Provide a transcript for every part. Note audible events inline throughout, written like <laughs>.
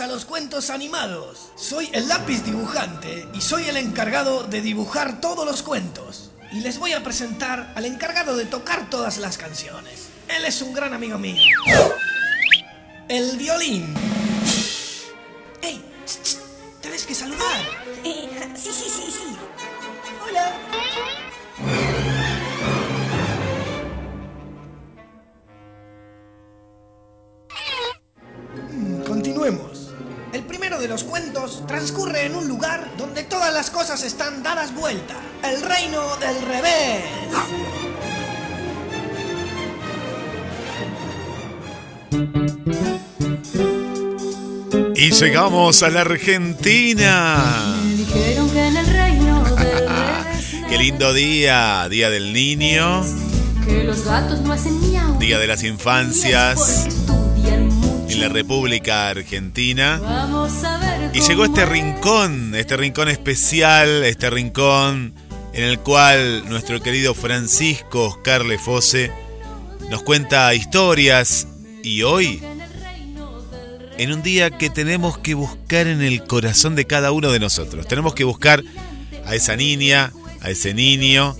A los cuentos animados. Soy el lápiz dibujante y soy el encargado de dibujar todos los cuentos. Y les voy a presentar al encargado de tocar todas las canciones. Él es un gran amigo mío. El violín. ¡Ey! ¡Tienes que saludar! Eh, sí, sí, sí, sí. Hola. De los cuentos transcurre en un lugar donde todas las cosas están dadas vuelta. El reino del revés. Y llegamos a la Argentina. Dijeron que en el reino del <laughs> Qué lindo día, Día del Niño, que los gatos no hacen miau. Día de las Infancias la República Argentina. Vamos a ver Y llegó este rincón, este rincón especial, este rincón en el cual nuestro querido Francisco Oscar Lefose nos cuenta historias y hoy, en un día que tenemos que buscar en el corazón de cada uno de nosotros, tenemos que buscar a esa niña, a ese niño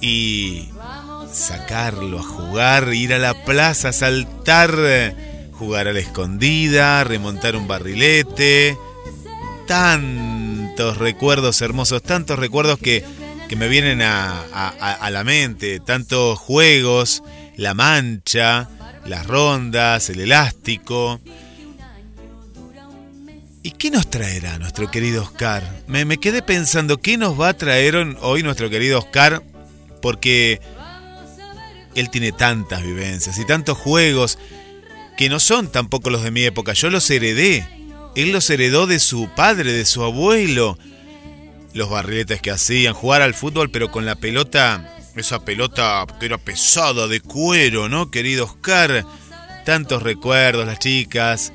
y sacarlo a jugar, ir a la plaza, saltar, jugar a la escondida, remontar un barrilete. Tantos recuerdos hermosos, tantos recuerdos que, que me vienen a, a- a- la mente, tantos juegos, la mancha, las rondas, el elástico. ¿Y qué nos traerá nuestro querido Oscar? Me, me quedé pensando, ¿qué nos va a traer hoy nuestro querido Oscar? Porque él tiene tantas vivencias y tantos juegos que no son tampoco los de mi época. Yo los heredé. Él los heredó de su padre, de su abuelo. Los barriletes que hacían, jugar al fútbol, pero con la pelota, esa pelota que era pesada de cuero, ¿no, querido Oscar? Tantos recuerdos, las chicas,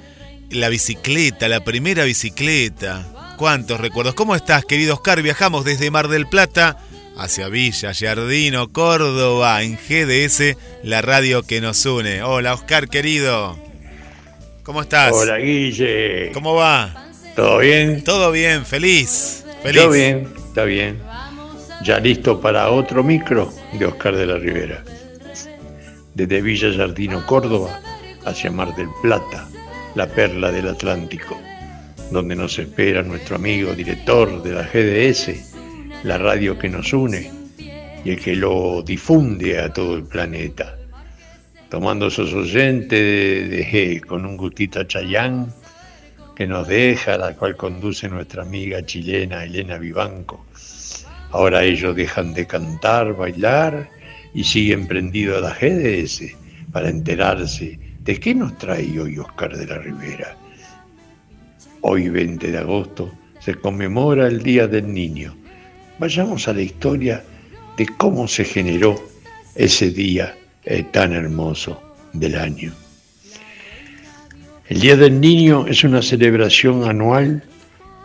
la bicicleta, la primera bicicleta. ¿Cuántos recuerdos? ¿Cómo estás, querido Oscar? Viajamos desde Mar del Plata hacia Villa Giardino, Córdoba, en GDS, la radio que nos une. Hola, Oscar, querido. ¿Cómo estás? Hola Guille. ¿Cómo va? ¿Todo bien? Todo bien, feliz. Feliz. Todo bien, está bien. Ya listo para otro micro de Oscar de la Rivera. Desde Villa Jardino, Córdoba, hacia Mar del Plata, la perla del Atlántico, donde nos espera nuestro amigo director de la GDS, la radio que nos une y el que lo difunde a todo el planeta. Tomando esos oyentes de- de- con un gustito a Chayán, que nos deja, la cual conduce nuestra amiga chilena Elena Vivanco. Ahora ellos dejan de cantar, bailar y siguen prendidos a la GDS para enterarse de qué nos trae hoy Oscar de la Rivera. Hoy 20 de agosto se conmemora el Día del Niño. Vayamos a la historia de cómo se generó ese día eh, tan hermoso del año. El Día del Niño es una celebración anual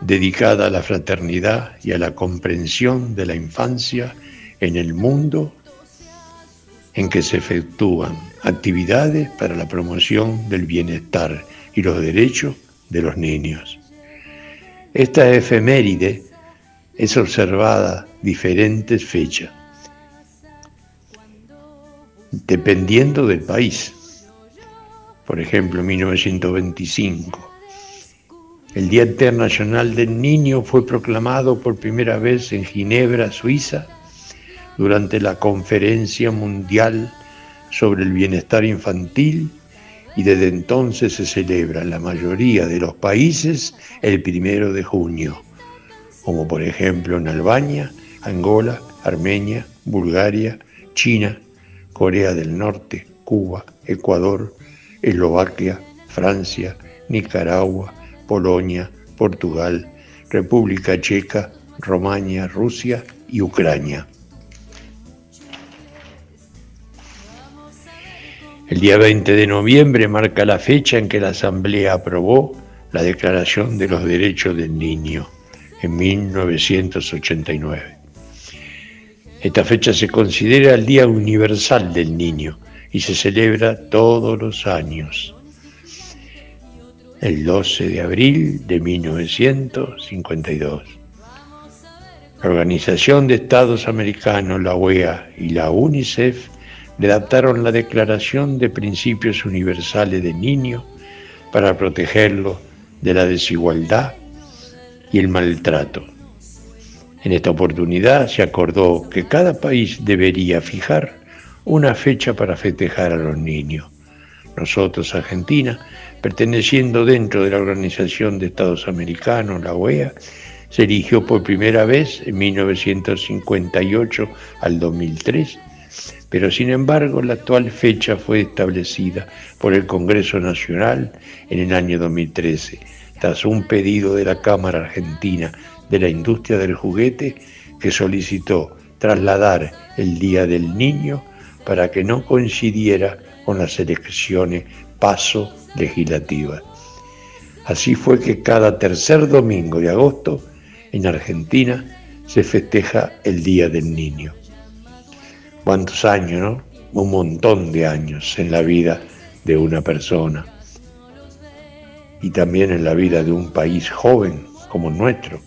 dedicada a la fraternidad y a la comprensión de la infancia en el mundo en que se efectúan actividades para la promoción del bienestar y los derechos de los niños. Esta efeméride es observada diferentes fechas, dependiendo del país. Por ejemplo, en 1925, el Día Internacional del Niño fue proclamado por primera vez en Ginebra, Suiza, durante la Conferencia Mundial sobre el Bienestar Infantil y desde entonces se celebra en la mayoría de los países el primero de junio, como por ejemplo en Albania, Angola, Armenia, Bulgaria, China, Corea del Norte, Cuba, Ecuador, Eslovaquia, Francia, Nicaragua, Polonia, Portugal, República Checa, Romania, Rusia y Ucrania. El día 20 de noviembre marca la fecha en que la Asamblea aprobó la Declaración de los Derechos del Niño en 1989. Esta fecha se considera el Día Universal del Niño y se celebra todos los años. El 12 de abril de 1952. La Organización de Estados Americanos, la OEA y la UNICEF redactaron la Declaración de Principios Universales del Niño para protegerlo de la desigualdad y el maltrato. En esta oportunidad se acordó que cada país debería fijar una fecha para festejar a los niños. Nosotros, Argentina, perteneciendo dentro de la Organización de Estados Americanos, la OEA, se eligió por primera vez en 1958 al 2003 pero sin embargo la actual fecha fue establecida por el Congreso Nacional en el año 2013, tras un pedido de la Cámara Argentina de la Industria del Juguete que solicitó trasladar el Día del Niño para que no coincidiera con las elecciones paso legislativas. Así fue que cada tercer domingo de agosto en Argentina se festeja el Día del Niño cuántos años, ¿no? Un montón de años en la vida de una persona y también en la vida de un país joven como nuestro.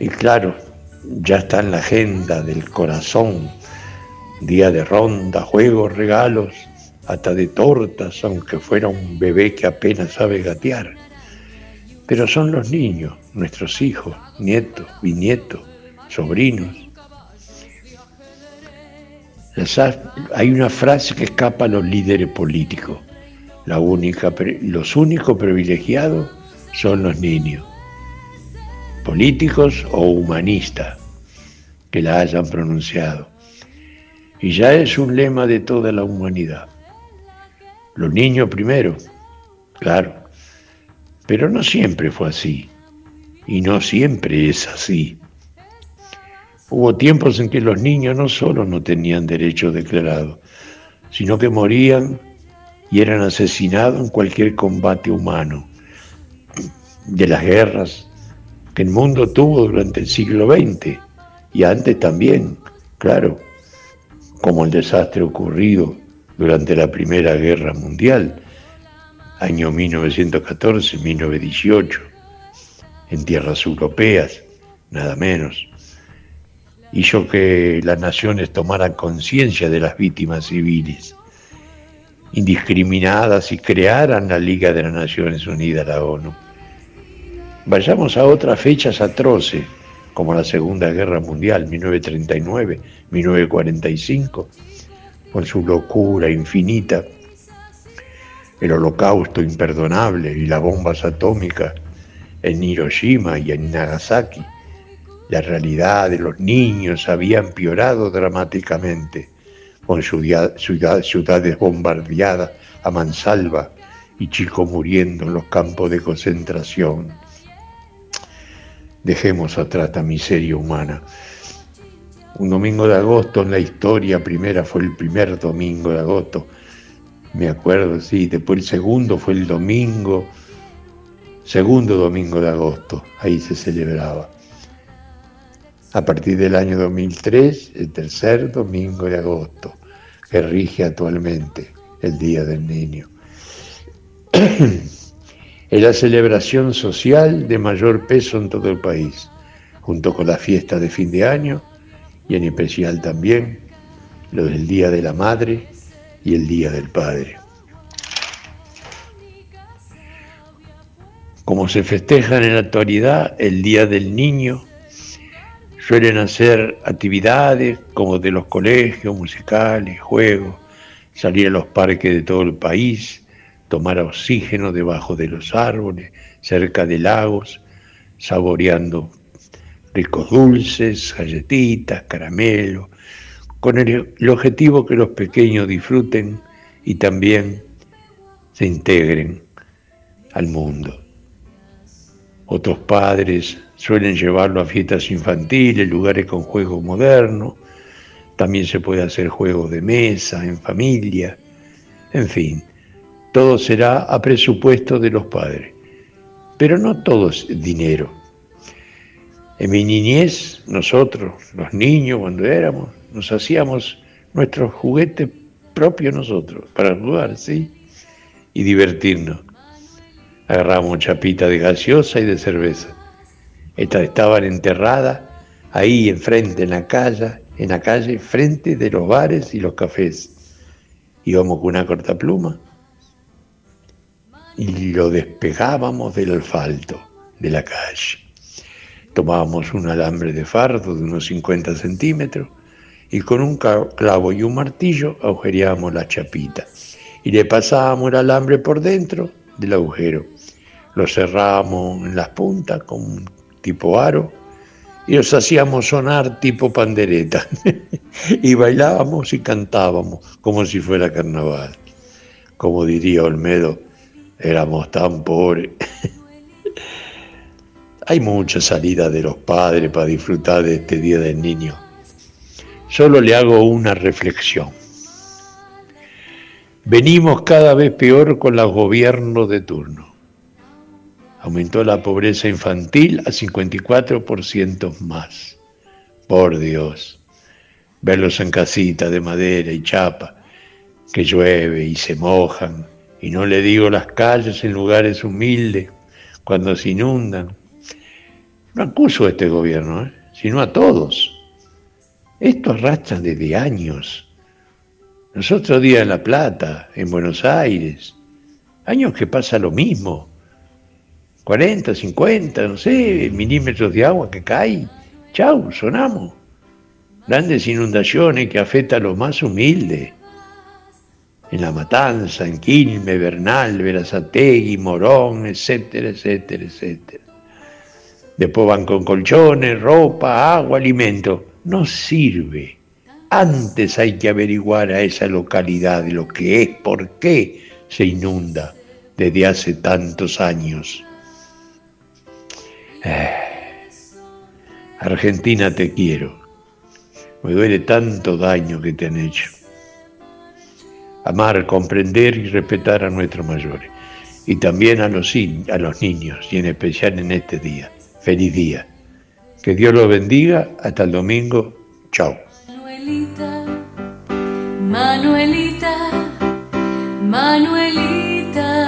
Y claro, ya está en la agenda del corazón, día de ronda, juegos, regalos, hasta de tortas, aunque fuera un bebé que apenas sabe gatear. Pero son los niños, nuestros hijos, nietos, bisnietos, sobrinos, hay una frase que escapa a los líderes políticos. Los únicos privilegiados son los niños, políticos o humanistas, que la hayan pronunciado. Y ya es un lema de toda la humanidad. Los niños primero, claro, pero no siempre fue así. Y no siempre es así. Hubo tiempos en que los niños no solo no tenían derecho declarado, sino que morían y eran asesinados en cualquier combate humano. De las guerras que el mundo tuvo durante el siglo XX y antes también, claro, como el desastre ocurrido durante la Primera Guerra Mundial, año 1914-1918, en tierras europeas, nada menos hizo que las naciones tomaran conciencia de las víctimas civiles indiscriminadas y crearan la Liga de las Naciones Unidas, la ONU. Vayamos a otras fechas atroces, como la Segunda Guerra Mundial, 1939, 1945, con su locura infinita, el holocausto imperdonable y las bombas atómicas en Hiroshima y en Nagasaki la realidad de los niños había empeorado dramáticamente, con ciudades bombardeadas a mansalva y chicos muriendo en los campos de concentración. Dejemos atrás la miseria humana. Un domingo de agosto en la historia primera fue el primer domingo de agosto. Me acuerdo, sí, después el segundo fue el domingo, segundo domingo de agosto, ahí se celebraba a partir del año 2003, el tercer domingo de agosto, que rige actualmente el Día del Niño. <clears throat> es la celebración social de mayor peso en todo el país, junto con la fiesta de fin de año y en especial también lo del Día de la Madre y el Día del Padre. Como se festejan en la actualidad el Día del Niño, Suelen hacer actividades como de los colegios, musicales, juegos, salir a los parques de todo el país, tomar oxígeno debajo de los árboles, cerca de lagos, saboreando ricos dulces, galletitas, caramelo, con el, el objetivo que los pequeños disfruten y también se integren al mundo. Otros padres suelen llevarlo a fiestas infantiles, lugares con juegos modernos. También se puede hacer juegos de mesa, en familia. En fin, todo será a presupuesto de los padres. Pero no todo es dinero. En mi niñez, nosotros, los niños, cuando éramos, nos hacíamos nuestros juguetes propios nosotros, para jugar, ¿sí? Y divertirnos. Agarramos chapita de gaseosa y de cerveza. Estaban enterradas ahí enfrente, en la calle, en la calle, frente de los bares y los cafés. Íbamos con una cortapluma y lo despegábamos del asfalto de la calle. Tomábamos un alambre de fardo de unos 50 centímetros y con un clavo y un martillo agujereábamos la chapita y le pasábamos el alambre por dentro del agujero. Lo cerrábamos en las puntas con tipo aro y los hacíamos sonar tipo pandereta <laughs> y bailábamos y cantábamos como si fuera carnaval. Como diría Olmedo, éramos tan pobres. <laughs> Hay mucha salida de los padres para disfrutar de este Día del Niño. Solo le hago una reflexión. Venimos cada vez peor con los gobiernos de turno. Aumentó la pobreza infantil a 54% más. Por Dios. Verlos en casitas de madera y chapa, que llueve y se mojan, y no le digo las calles en lugares humildes, cuando se inundan. No acuso a este gobierno, ¿eh? sino a todos. Esto arrastra desde años. Nosotros día en La Plata, en Buenos Aires, años que pasa lo mismo. 40, 50, no sé, milímetros de agua que cae. Chau, sonamos. Grandes inundaciones que afectan a los más humildes en La Matanza, en Quilmes, Bernal, Verazategui, Morón, etcétera, etcétera, etcétera. Después van con colchones, ropa, agua, alimento. No sirve. Antes hay que averiguar a esa localidad lo que es, por qué se inunda desde hace tantos años. Eh, Argentina te quiero. Me duele tanto daño que te han hecho amar, comprender y respetar a nuestros mayores. Y también a los, a los niños, y en especial en este día. Feliz día. Que Dios los bendiga. Hasta el domingo. Chao. Manuelita, Manuelita, Manuelita,